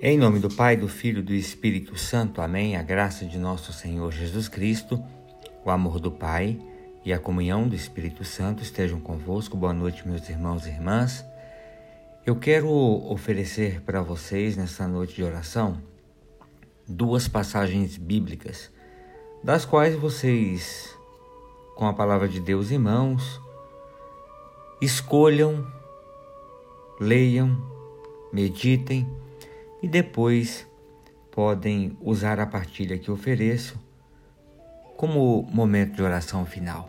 Em nome do Pai, do Filho e do Espírito Santo. Amém. A graça de nosso Senhor Jesus Cristo, o amor do Pai e a comunhão do Espírito Santo estejam convosco. Boa noite, meus irmãos e irmãs. Eu quero oferecer para vocês, nesta noite de oração, duas passagens bíblicas, das quais vocês, com a palavra de Deus em mãos, escolham, leiam, meditem e depois podem usar a partilha que ofereço como momento de oração final.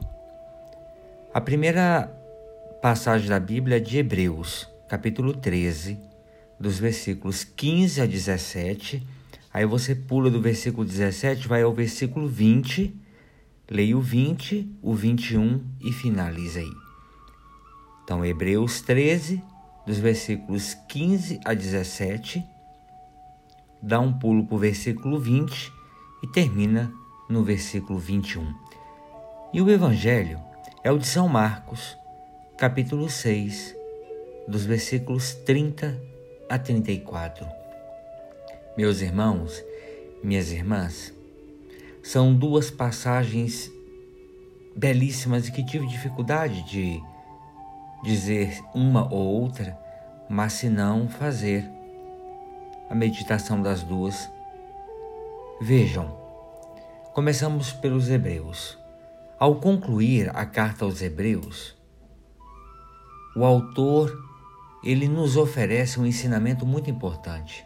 A primeira passagem da Bíblia é de Hebreus, capítulo 13, dos versículos 15 a 17. Aí você pula do versículo 17, vai ao versículo 20, leia o 20, o 21 e finaliza aí. Então, Hebreus 13, dos versículos 15 a 17 dá um pulo para o versículo 20 e termina no versículo 21. E o Evangelho é o de São Marcos, capítulo 6, dos versículos 30 a 34. Meus irmãos, minhas irmãs, são duas passagens belíssimas e que tive dificuldade de dizer uma ou outra, mas se não fazer a meditação das duas. Vejam, começamos pelos Hebreus. Ao concluir a carta aos Hebreus, o autor ele nos oferece um ensinamento muito importante.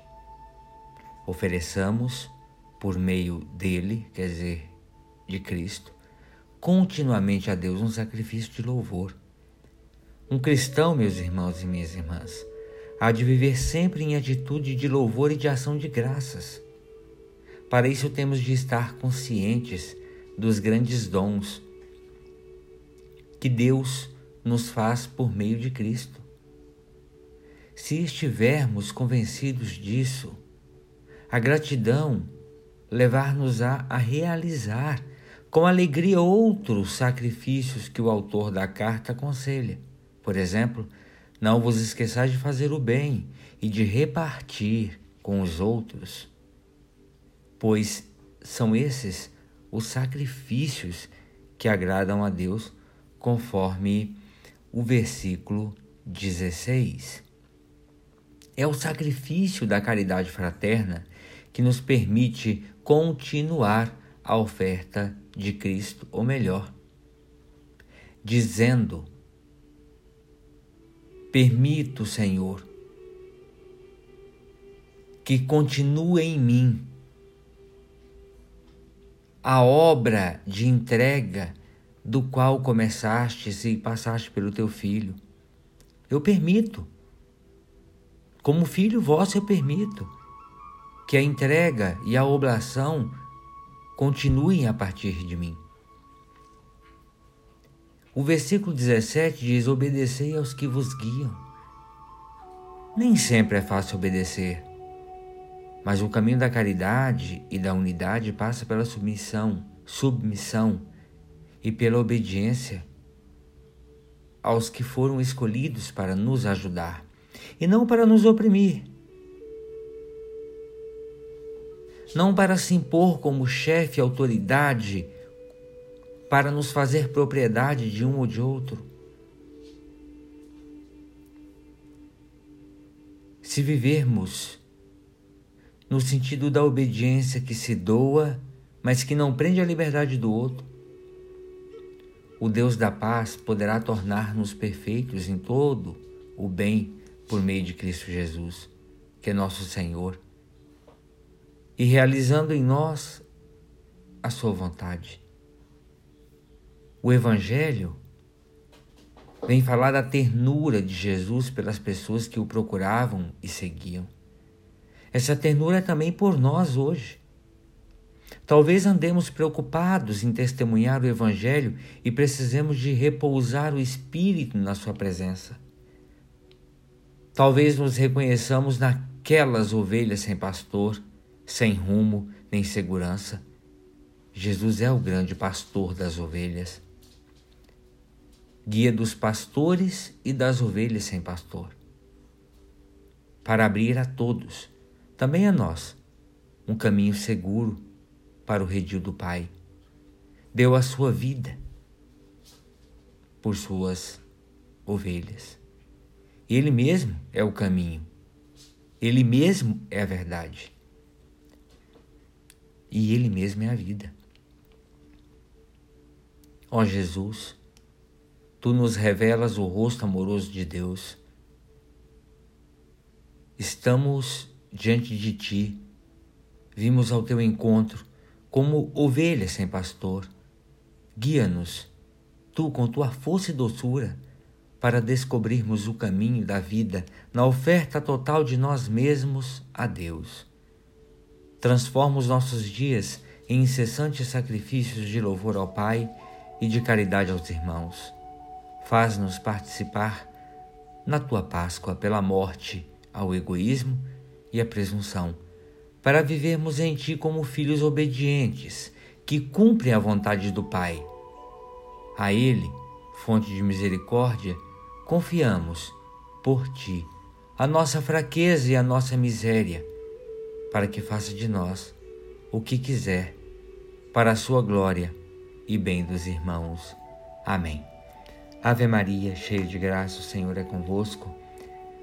Ofereçamos por meio dele, quer dizer, de Cristo, continuamente a Deus um sacrifício de louvor. Um cristão, meus irmãos e minhas irmãs, há de viver sempre em atitude de louvor e de ação de graças. Para isso temos de estar conscientes dos grandes dons que Deus nos faz por meio de Cristo. Se estivermos convencidos disso, a gratidão levar-nos-á a realizar com alegria outros sacrifícios que o autor da carta aconselha. Por exemplo, não vos esqueçais de fazer o bem e de repartir com os outros, pois são esses os sacrifícios que agradam a Deus, conforme o versículo 16. É o sacrifício da caridade fraterna que nos permite continuar a oferta de Cristo, ou melhor, dizendo Permito, Senhor, que continue em mim a obra de entrega do qual começastes e passaste pelo teu filho. Eu permito. Como filho vosso, eu permito que a entrega e a oblação continuem a partir de mim. O versículo 17 diz: Obedecei aos que vos guiam. Nem sempre é fácil obedecer, mas o caminho da caridade e da unidade passa pela submissão, submissão e pela obediência aos que foram escolhidos para nos ajudar e não para nos oprimir. Não para se impor como chefe, autoridade para nos fazer propriedade de um ou de outro. Se vivermos no sentido da obediência que se doa, mas que não prende a liberdade do outro, o Deus da paz poderá tornar-nos perfeitos em todo o bem por meio de Cristo Jesus, que é nosso Senhor, e realizando em nós a Sua vontade. O Evangelho vem falar da ternura de Jesus pelas pessoas que o procuravam e seguiam. Essa ternura é também por nós hoje. Talvez andemos preocupados em testemunhar o Evangelho e precisemos de repousar o Espírito na Sua presença. Talvez nos reconheçamos naquelas ovelhas sem pastor, sem rumo nem segurança. Jesus é o grande pastor das ovelhas guia dos pastores e das ovelhas sem pastor, para abrir a todos também a nós um caminho seguro para o redil do Pai. Deu a sua vida por suas ovelhas. Ele mesmo é o caminho. Ele mesmo é a verdade. E ele mesmo é a vida. Ó Jesus, tu nos revelas o rosto amoroso de Deus. Estamos diante de ti, vimos ao teu encontro como ovelhas sem pastor. Guia-nos, tu com tua força e doçura, para descobrirmos o caminho da vida na oferta total de nós mesmos a Deus. Transforma os nossos dias em incessantes sacrifícios de louvor ao Pai e de caridade aos irmãos. Faz-nos participar na tua Páscoa pela morte ao egoísmo e à presunção, para vivermos em ti como filhos obedientes, que cumprem a vontade do Pai. A Ele, fonte de misericórdia, confiamos por ti a nossa fraqueza e a nossa miséria, para que faça de nós o que quiser, para a sua glória e bem dos irmãos. Amém. Ave Maria, cheia de graça, o Senhor é convosco.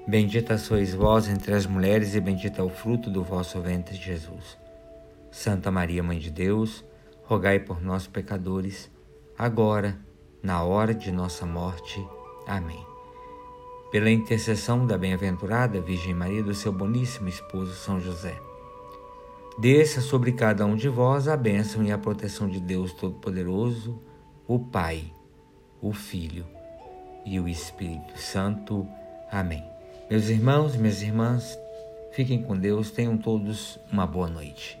Bendita sois vós entre as mulheres, e bendito é o fruto do vosso ventre, Jesus. Santa Maria, Mãe de Deus, rogai por nós, pecadores, agora, na hora de nossa morte. Amém. Pela intercessão da bem-aventurada Virgem Maria, do seu boníssimo esposo São José, desça sobre cada um de vós a bênção e a proteção de Deus Todo-Poderoso, o Pai o Filho e o Espírito Santo. Amém. Meus irmãos minhas irmãs, fiquem com Deus, tenham todos uma boa noite.